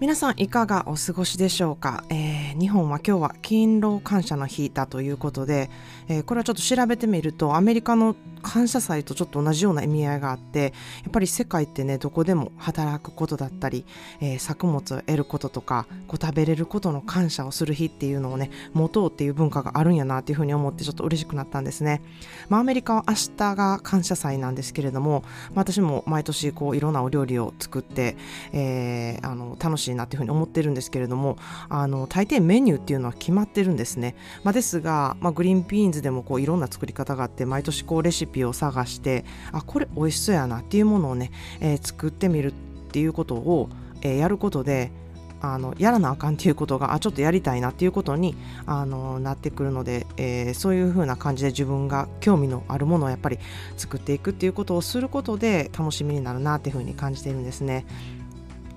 皆さんいかがお過ごしでしょうか、えー、日本は今日は勤労感謝の日だということで、えー、これはちょっと調べてみるとアメリカの感謝祭とちょっと同じような意味合いがあってやっぱり世界ってねどこでも働くことだったり、えー、作物を得ることとかこう食べれることの感謝をする日っていうのをね持とうっていう文化があるんやなっていうふうに思ってちょっと嬉しくなったんですね、まあ、アメリカは明日が感謝祭なんですけれども、まあ、私も毎年こういろんなお料理を作って、えー、あの楽しいなっていうふうに思ってるんですけれどもあの大抵メニューっていうのは決まってるんですね、まあ、ですが、まあ、グリーンピーンズでもこういろんな作り方があって毎年こうレシピを探してあこれ美味しそうやなっていうものをね、えー、作ってみるっていうことを、えー、やることであのやらなあかんっていうことがあちょっとやりたいなっていうことにあのなってくるので、えー、そういうふうな感じで自分が興味のあるものをやっぱり作っていくっていうことをすることで楽しみになるなっていうふうに感じているんですね。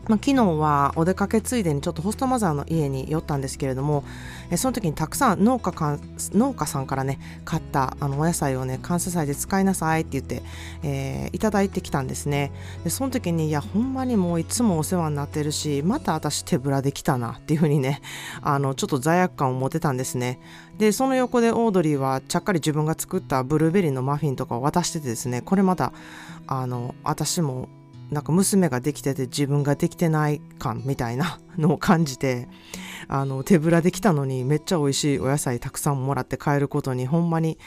まあ、昨日はお出かけついでにちょっとホストマザーの家に寄ったんですけれどもえその時にたくさん農家か農家さんからね買ったあのお野菜をね感謝祭で使いなさいって言って、えー、いただいてきたんですね。でその時にいやほんまにもういつもお世話になってるしまた私手ぶらできたなっていうふうにねあのちょっと罪悪感を持てたんですね。でその横でオードリーはちゃっかり自分が作ったブルーベリーのマフィンとかを渡しててですねこれまたあの私もなんか娘ができてて自分ができてない感みたいなのを感じて あの手ぶらできたのにめっちゃ美味しいお野菜たくさんもらって帰ることにほんまに、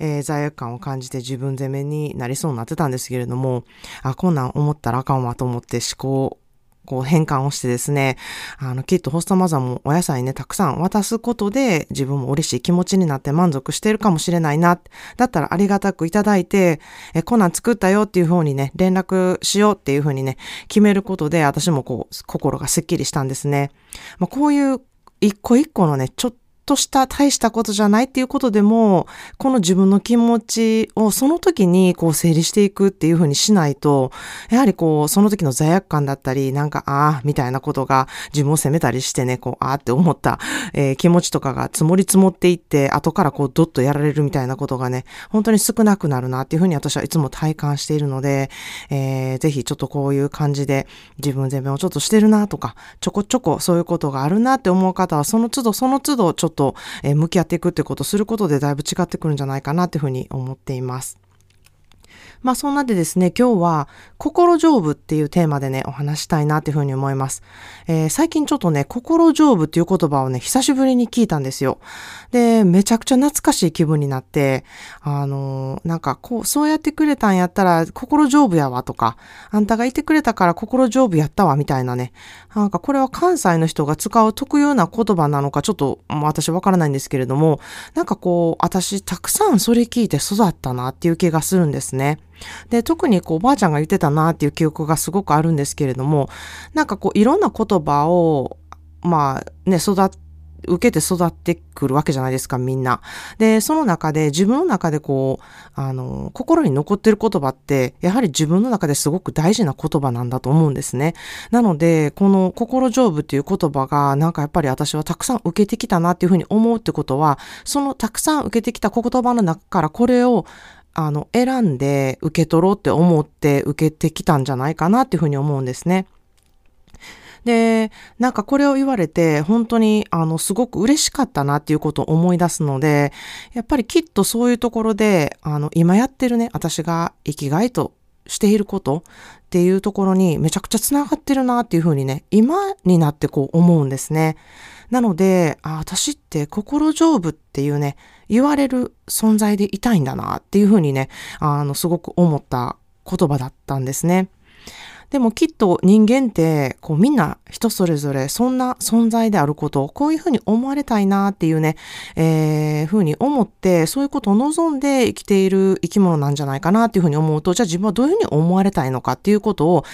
えー、罪悪感を感じて自分責めになりそうになってたんですけれどもあこんなん思ったらあかんわと思って思考こう変換をしてですね、あの、きっとホストマザーもお野菜ね、たくさん渡すことで自分も嬉しい気持ちになって満足してるかもしれないな。だったらありがたくいただいて、え、こんなん作ったよっていう風にね、連絡しようっていう風にね、決めることで私もこう、心がスッキリしたんですね。まあ、こういう一個一個のね、ちょっとした大したことじゃないっていうことでも、この自分の気持ちをその時にこう整理していくっていうふうにしないと、やはりこう、その時の罪悪感だったり、なんか、ああ、みたいなことが自分を責めたりしてね、こう、ああって思った、えー、気持ちとかが積もり積もっていって、後からこう、どっとやられるみたいなことがね、本当に少なくなるなっていうふうに私はいつも体感しているので、えー、ぜひちょっとこういう感じで自分全面をちょっとしてるなとか、ちょこちょこそういうことがあるなって思う方は、その都度その都度ちょっとと、え向き合っていくってことをすることでだいぶ違ってくるんじゃないかなっていうふうに思っています。まあそんなでですね、今日は心丈夫っていうテーマでね、お話したいなっていうふうに思います。えー、最近ちょっとね、心丈夫っていう言葉をね、久しぶりに聞いたんですよ。で、めちゃくちゃ懐かしい気分になって、あのー、なんかこう、そうやってくれたんやったら心丈夫やわとか、あんたがいてくれたから心丈夫やったわみたいなね、なんかこれは関西の人が使う特有な言葉なのかちょっと私わからないんですけれども、なんかこう、私たくさんそれ聞いて育ったなっていう気がするんですね。で、特にこうおばあちゃんが言ってたなっていう記憶がすごくあるんですけれども、なんかこういろんな言葉を、まあね、育て受けて育ってくるわけじゃないですか、みんな。で、その中で自分の中でこう、あの、心に残ってる言葉って、やはり自分の中ですごく大事な言葉なんだと思うんですね。なので、この心丈夫っていう言葉が、なんかやっぱり私はたくさん受けてきたなっていうふうに思うってことは、そのたくさん受けてきた言葉の中からこれをあの、選んで受け取ろうって思って受けてきたんじゃないかなっていうふうに思うんですね。で、なんかこれを言われて、本当に、あの、すごく嬉しかったなっていうことを思い出すので、やっぱりきっとそういうところで、あの、今やってるね、私が生きがいとしていることっていうところにめちゃくちゃ繋がってるなっていうふうにね、今になってこう思うんですね。なので、あ私って心丈夫っていうね、言われる存在でいたいんだなっていうふうにね、あの、すごく思った言葉だったんですね。でもきっと人間ってこうみんな人それぞれそんな存在であることをこういうふうに思われたいなっていうね、えー、ふうに思ってそういうことを望んで生きている生き物なんじゃないかなっていうふうに思うとじゃあ自分はどういうふうに思われたいのかっていうことを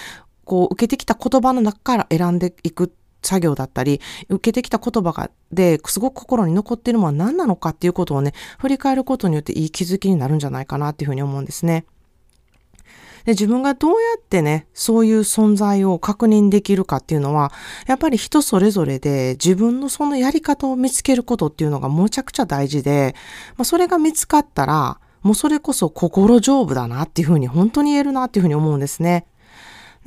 こう受けてきた言葉の中から選んでいくっ作業だったり、受けてきた言葉が、ですごく心に残っているものは何なのかっていうことをね、振り返ることによっていい気づきになるんじゃないかなっていうふうに思うんですね。で自分がどうやってね、そういう存在を確認できるかっていうのは、やっぱり人それぞれで自分のそのやり方を見つけることっていうのがむちゃくちゃ大事で、まあ、それが見つかったら、もうそれこそ心丈夫だなっていうふうに本当に言えるなっていうふうに思うんですね。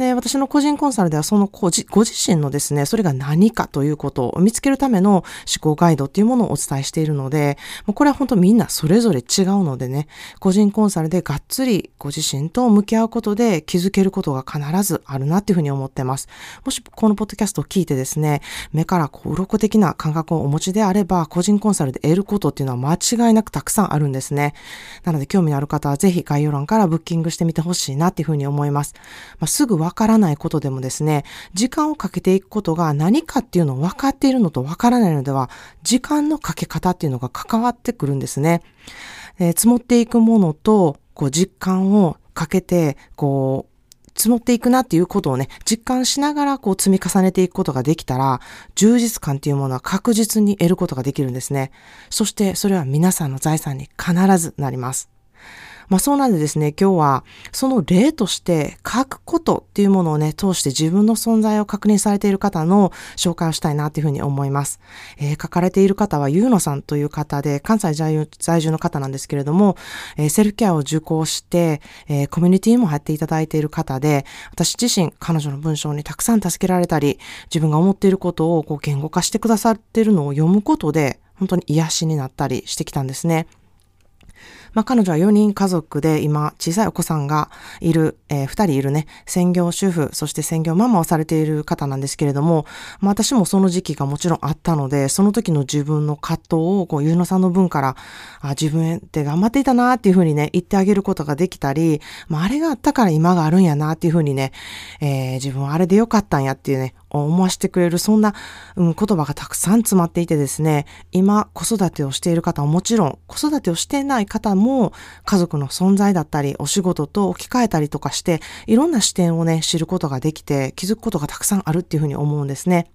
で、私の個人コンサルではそのご自身のですね、それが何かということを見つけるための思考ガイドっていうものをお伝えしているので、もうこれは本当みんなそれぞれ違うのでね、個人コンサルでがっつりご自身と向き合うことで気づけることが必ずあるなっていうふうに思ってます。もしこのポッドキャストを聞いてですね、目からこう鱗的な感覚をお持ちであれば、個人コンサルで得ることっていうのは間違いなくたくさんあるんですね。なので興味のある方はぜひ概要欄からブッキングしてみてほしいなっていうふうに思います。まあ、すぐわからないことでもですね、時間をかけていくことが何かっていうのを分かっているのと分からないのでは、時間のかけ方っていうのが関わってくるんですね。えー、積もっていくものと、こう実感をかけて、こう、積もっていくなっていうことをね、実感しながらこう積み重ねていくことができたら、充実感っていうものは確実に得ることができるんですね。そしてそれは皆さんの財産に必ずなります。まあそうなんでですね、今日はその例として書くことっていうものをね、通して自分の存在を確認されている方の紹介をしたいなというふうに思います。えー、書かれている方はゆうのさんという方で、関西在住の方なんですけれども、えー、セルフケアを受講して、えー、コミュニティにも入っていただいている方で、私自身彼女の文章にたくさん助けられたり、自分が思っていることをこう言語化してくださっているのを読むことで、本当に癒しになったりしてきたんですね。まあ、彼女は4人家族で今小さいお子さんがいる、えー、2人いるね、専業主婦、そして専業ママをされている方なんですけれども、まあ、私もその時期がもちろんあったので、その時の自分の葛藤を、こう、ゆうのさんの分から、あ、自分って頑張っていたなっていうふうにね、言ってあげることができたり、まあ、あれがあったから今があるんやなっていうふうにね、えー、自分はあれでよかったんやっていうね、思わせてくれる、そんな、うん、言葉がたくさん詰まっていてですね、今子育てをしている方はもちろん、子育てをしていない方も、家族の存在だったり、お仕事と置き換えたりとかして、いろんな視点をね、知ることができて、気づくことがたくさんあるっていうふうに思うんですね。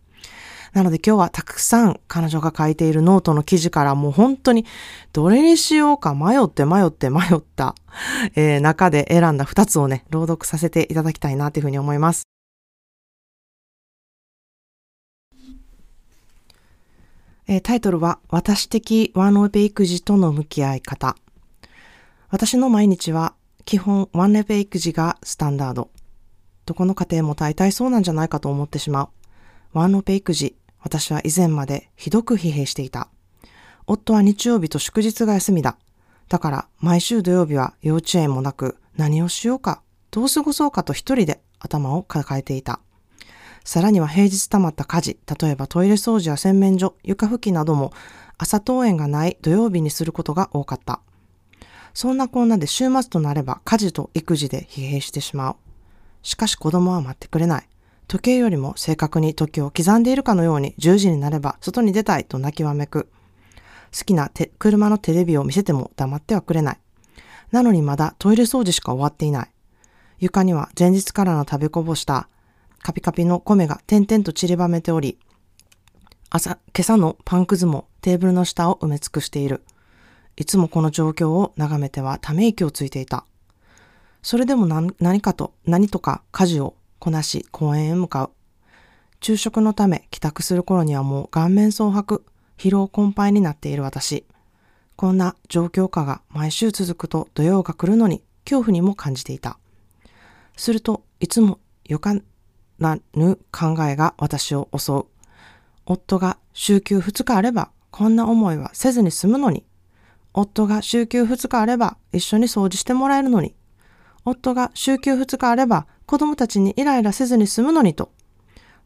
なので今日はたくさん彼女が書いているノートの記事からもう本当にどれにしようか迷って迷って迷った、中で選んだ2つをね、朗読させていただきたいなというふうに思います。えー、タイトルは、私的ワンオペ育児との向き合い方。私の毎日は、基本ワンオペ育児がスタンダード。どこの家庭も大体そうなんじゃないかと思ってしまう。ワンオペ育児、私は以前までひどく疲弊していた。夫は日曜日と祝日が休みだ。だから毎週土曜日は幼稚園もなく何をしようか、どう過ごそうかと一人で頭を抱えていた。さらには平日溜まった家事、例えばトイレ掃除や洗面所、床拭きなども朝登園がない土曜日にすることが多かった。そんなこんなで週末となれば家事と育児で疲弊してしまう。しかし子供は待ってくれない。時計よりも正確に時を刻んでいるかのように10時になれば外に出たいと泣きわめく。好きな車のテレビを見せても黙ってはくれない。なのにまだトイレ掃除しか終わっていない。床には前日からの食べこぼしたカピカピの米が点々と散りばめており、朝、今朝のパンくずもテーブルの下を埋め尽くしている。いつもこの状況を眺めてはため息をついていた。それでも何かと、何とか家事をこなし公園へ向かう。昼食のため帰宅する頃にはもう顔面蒼白、疲労困憊になっている私。こんな状況下が毎週続くと土曜が来るのに恐怖にも感じていた。するといつも予感らぬ考えが私を襲う。夫が週休2日あればこんな思いはせずに済むのに。夫が週休2日あれば一緒に掃除してもらえるのに。夫が週休2日あれば子供たちにイライラせずに済むのにと。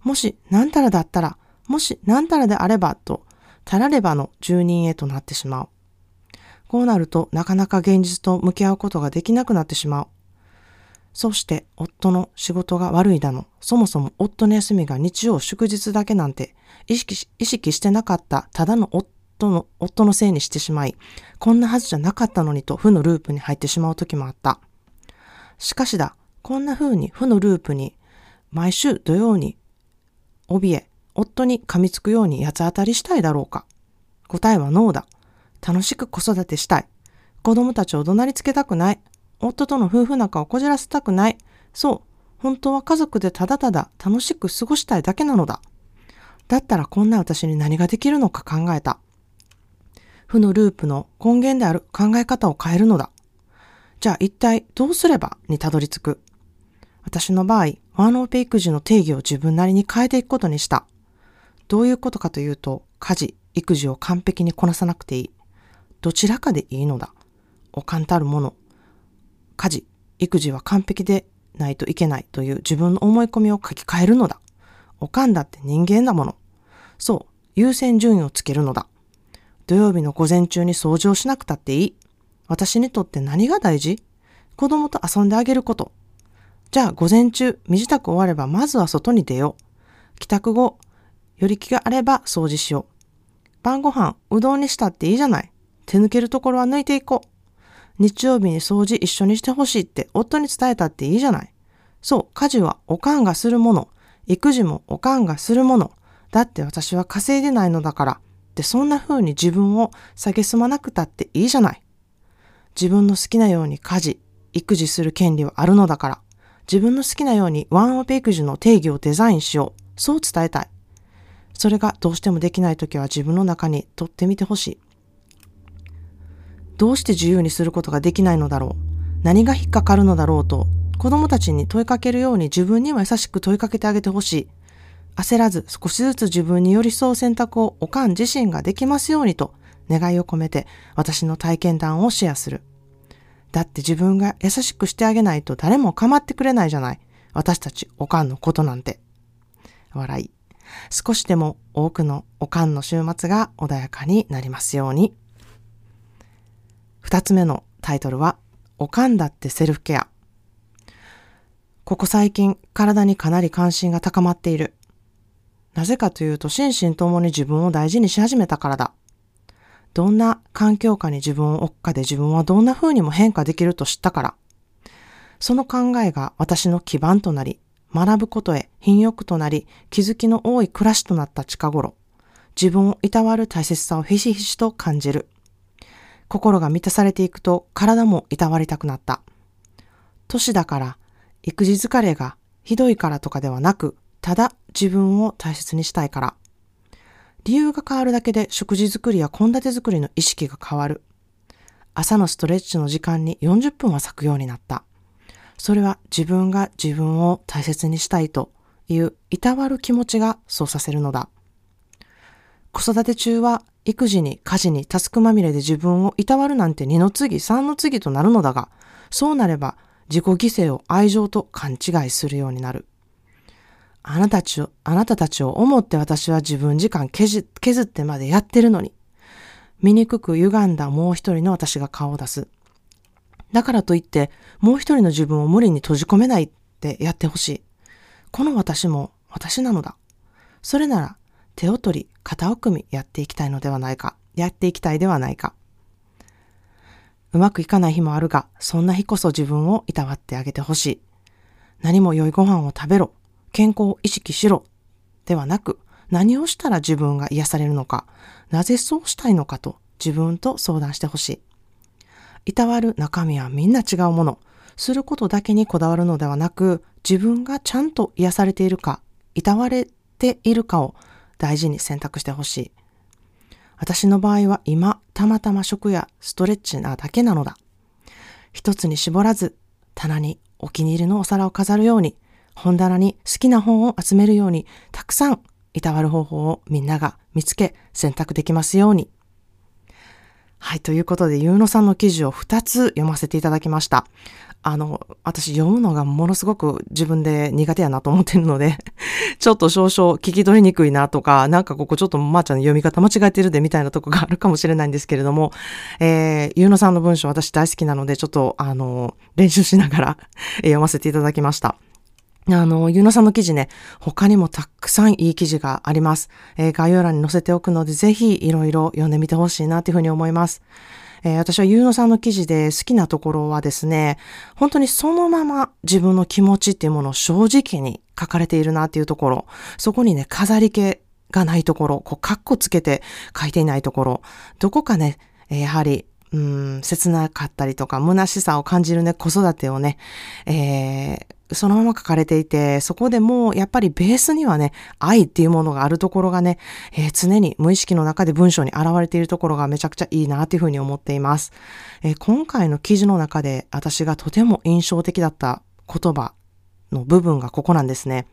もし何たらだったら、もし何たらであればと、たらればの住人へとなってしまう。こうなるとなかなか現実と向き合うことができなくなってしまう。そして夫の仕事が悪いだの、そもそも夫の休みが日曜祝日だけなんて意識し意識してなかったただの夫の、夫のせいにしてしまい、こんなはずじゃなかったのにと負のループに入ってしまう時もあった。しかしだ、こんな風に負のループに毎週土曜に怯え、夫に噛みつくように八つ当たりしたいだろうか答えはノーだ。楽しく子育てしたい。子供たちを怒鳴りつけたくない。夫との夫婦仲をこじらせたくない。そう。本当は家族でただただ楽しく過ごしたいだけなのだ。だったらこんな私に何ができるのか考えた。負のループの根源である考え方を変えるのだ。じゃあ一体どうすればにたどり着く？私の場合、ワンオペ育児の定義を自分なりに変えていくことにした。どういうことかというと、家事、育児を完璧にこなさなくていい。どちらかでいいのだ。おかんたるもの。家事、育児は完璧でないといけないという自分の思い込みを書き換えるのだ。おかんだって人間だもの。そう、優先順位をつけるのだ。土曜日の午前中に掃除をしなくたっていい。私にとって何が大事？子供と遊んであげること。じゃあ午前中、身支度終わればまずは外に出よう。帰宅後、より気があれば掃除しよう。晩ご飯、うどんにしたっていいじゃない。手抜けるところは抜いていこう。日曜日に掃除一緒にしてほしいって夫に伝えたっていいじゃない。そう、家事はおかんがするもの。育児もおかんがするもの。だって私は稼いでないのだから。ってそんな風に自分を下げすまなくたっていいじゃない。自分の好きなように家事、育児する権利はあるのだから。自分の好きなようにワンオペ育児の定義をデザインしよう。そう伝えたい。それがどうしてもできないときは自分の中に取ってみてほしい。どうして自由にすることができないのだろう？何が引っかかるのだろうと？子供たちに問いかけるように自分には優しく問いかけてあげてほしい。焦らず少しずつ自分に寄り添う選択をおかん自身ができますようにと願いを込めて私の体験談をシェアする。だって自分が優しくしてあげないと誰も構ってくれないじゃない。私たちおかんのことなんて。笑い。少しでも多くのおかんの週末が穏やかになりますように。二つ目のタイトルは、おかんだってセルフケア。ここ最近、体にかなり関心が高まっている。なぜかというと、心身ともに自分を大事にし始めたからだ。どんな環境下に自分を置くかで自分はどんな風にも変化できると知ったから。その考えが私の基盤となり、学ぶことへ品欲となり、気づきの多い暮らしとなった近頃、自分をいたわる大切さをひしひしと感じる。心が満たされていくと体もいたわりたくなった。年だから育児疲れがひどいからとかではなく、ただ自分を大切にしたいから。理由が変わるだけで食事作りや献立作りの意識が変わる。朝のストレッチの時間に40分は咲くようになった。それは自分が自分を大切にしたいといういたわる気持ちがそうさせるのだ。子育て中は育児に家事にタスクまみれで自分をいたわるなんて二の次三の次となるのだが、そうなれば自己犠牲を愛情と勘違いするようになる。あなたたちを、あなたたちを思って私は自分時間削ってまでやってるのに、醜く歪んだもう一人の私が顔を出す。だからといって、もう一人の自分を無理に閉じ込めないってやってほしい。この私も私なのだ。それなら手を取り、肩を組みやっていきたいのではないか、やっていきたいではないか。うまくいかない日もあるが、そんな日こそ自分をいたわってあげてほしい。何も良いご飯を食べろ、健康を意識しろ、ではなく、何をしたら自分が癒されるのか、なぜそうしたいのかと自分と相談してほしい。いたわる中身はみんな違うもの。することだけにこだわるのではなく、自分がちゃんと癒されているか、いたわれているかを大事に選択してほしい。私の場合は今、たまたま食やストレッチなだけなのだ。一つに絞らず、棚にお気に入りのお皿を飾るように、本棚に好きな本を集めるように、たくさんいたわる方法をみんなが見つけ選択できますように。はい、ということで、ゆうのさんの記事を2つ読ませていただきました。あの、私読むのがものすごく自分で苦手やなと思ってるので ちょっと少々聞き取りにくいなとか、なんかここちょっとまーちゃんの読み方間違えてるでみたいなとこがあるかもしれないんですけれども、えー、ゆうのさんの文章私大好きなので、ちょっとあの、練習しながら 読ませていただきました。あの、ゆうのさんの記事ね、他にもたくさんいい記事があります。えー、概要欄に載せておくので、ぜひいろいろ読んでみてほしいなというふうに思います。えー、私はゆうのさんの記事で好きなところはですね、本当にそのまま自分の気持ちっていうものを正直に書かれているなっていうところ、そこにね、飾り気がないところ、こう、カッコつけて書いていないところ、どこかね、やはりうん、切なかったりとか、虚しさを感じるね、子育てをね、えー、そのまま書かれていて、そこでもうやっぱりベースにはね、愛っていうものがあるところがね、えー、常に無意識の中で文章に現れているところがめちゃくちゃいいなっていうふうに思っています。えー、今回の記事の中で私がとても印象的だった言葉の部分がここなんですね。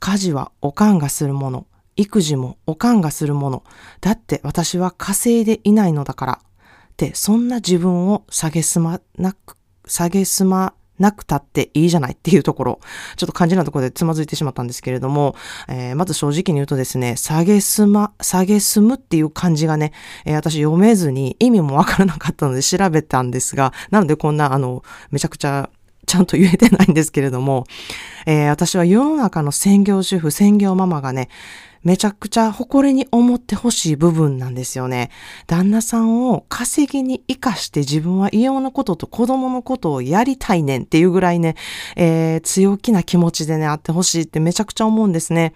家事はおかんがするもの。育児もおかんがするもの。だって私は稼いでいないのだから。ってそんな自分を下げすまなく、下げすまなくたっていいじゃないっていうところ、ちょっと肝心なところでつまずいてしまったんですけれども、えー、まず正直に言うとですね、下げすま、下げすむっていう漢字がね、えー、私読めずに意味もわからなかったので調べたんですが、なのでこんなあの、めちゃくちゃちゃんと言えてないんですけれども、えー、私は世の中の専業主婦、専業ママがね、めちゃくちゃ誇りに思ってほしい部分なんですよね。旦那さんを稼ぎに活かして自分は家のことと子供のことをやりたいねんっていうぐらいね、えー、強気な気持ちでね、あってほしいってめちゃくちゃ思うんですね。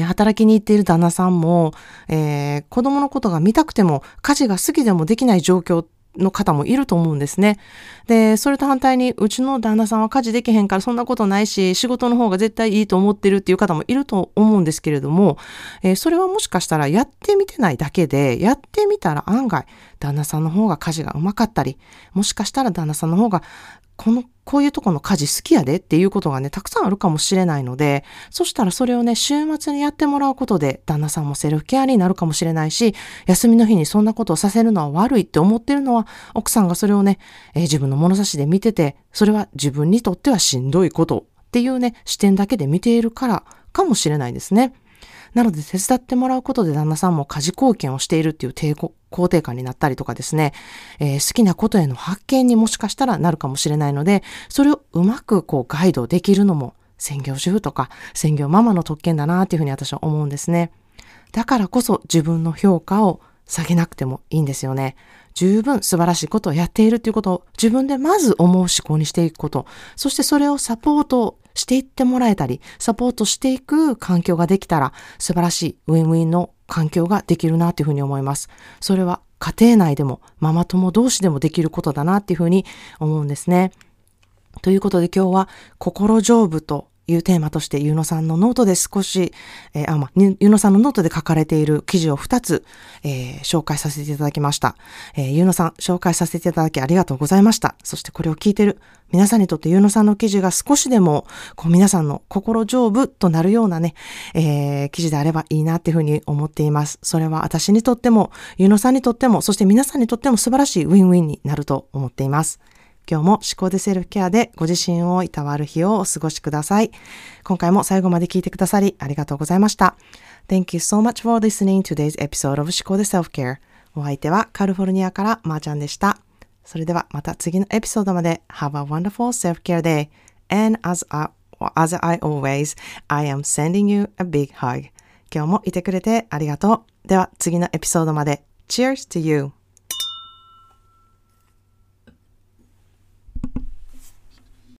働きに行っている旦那さんも、えー、子供のことが見たくても家事が好きでもできない状況の方もいると思うんですね。で、それと反対に、うちの旦那さんは家事できへんからそんなことないし、仕事の方が絶対いいと思ってるっていう方もいると思うんですけれども、えー、それはもしかしたらやってみてないだけで、やってみたら案外、旦那さんの方が家事がうまかったり、もしかしたら旦那さんの方がこの、こういうとこの家事好きやでっていうことがね、たくさんあるかもしれないので、そしたらそれをね、週末にやってもらうことで、旦那さんもセルフケアになるかもしれないし、休みの日にそんなことをさせるのは悪いって思ってるのは、奥さんがそれをね、えー、自分の物差しで見てて、それは自分にとってはしんどいことっていうね、視点だけで見ているからかもしれないですね。なので手伝ってもらうことで旦那さんも家事貢献をしているっていう抵抗肯定感になったりとかですね、えー、好きなことへの発見にもしかしたらなるかもしれないので、それをうまくこうガイドできるのも専業主婦とか専業ママの特権だなっていうふうに私は思うんですね。だからこそ自分の評価を下げなくてもいいんですよね。十分素晴らしいことをやっているということを自分でまず思う思考にしていくこと、そしてそれをサポートしていってもらえたり、サポートしていく環境ができたら素晴らしいウィンウィンの環境ができるなというふうに思います。それは家庭内でもママ友同士でもできることだなっていうふうに思うんですね。ということで今日は心丈夫というテーマとして、ゆうのさんのノートで少し、えー、あ、ま、ゆうのさんのノートで書かれている記事を2つ、えー、紹介させていただきました。えー、ゆうのさん、紹介させていただきありがとうございました。そしてこれを聞いている皆さんにとってゆうのさんの記事が少しでも、こう皆さんの心丈夫となるようなね、えー、記事であればいいなっていうふうに思っています。それは私にとっても、ゆうのさんにとっても、そして皆さんにとっても素晴らしいウィンウィンになると思っています。今日も思考でセルフケアでご自身をいたわる日をお過ごしください。今回も最後まで聞いてくださりありがとうございました。Thank you so much for listening today's episode of 思考でセルフケア。お相手はカルフォルニアからまーちゃんでした。それではまた次のエピソードまで。Have a wonderful self-care day. And as, as I always, I am sending you a big hug. 今日もいてくれてありがとう。では次のエピソードまで。Cheers to you!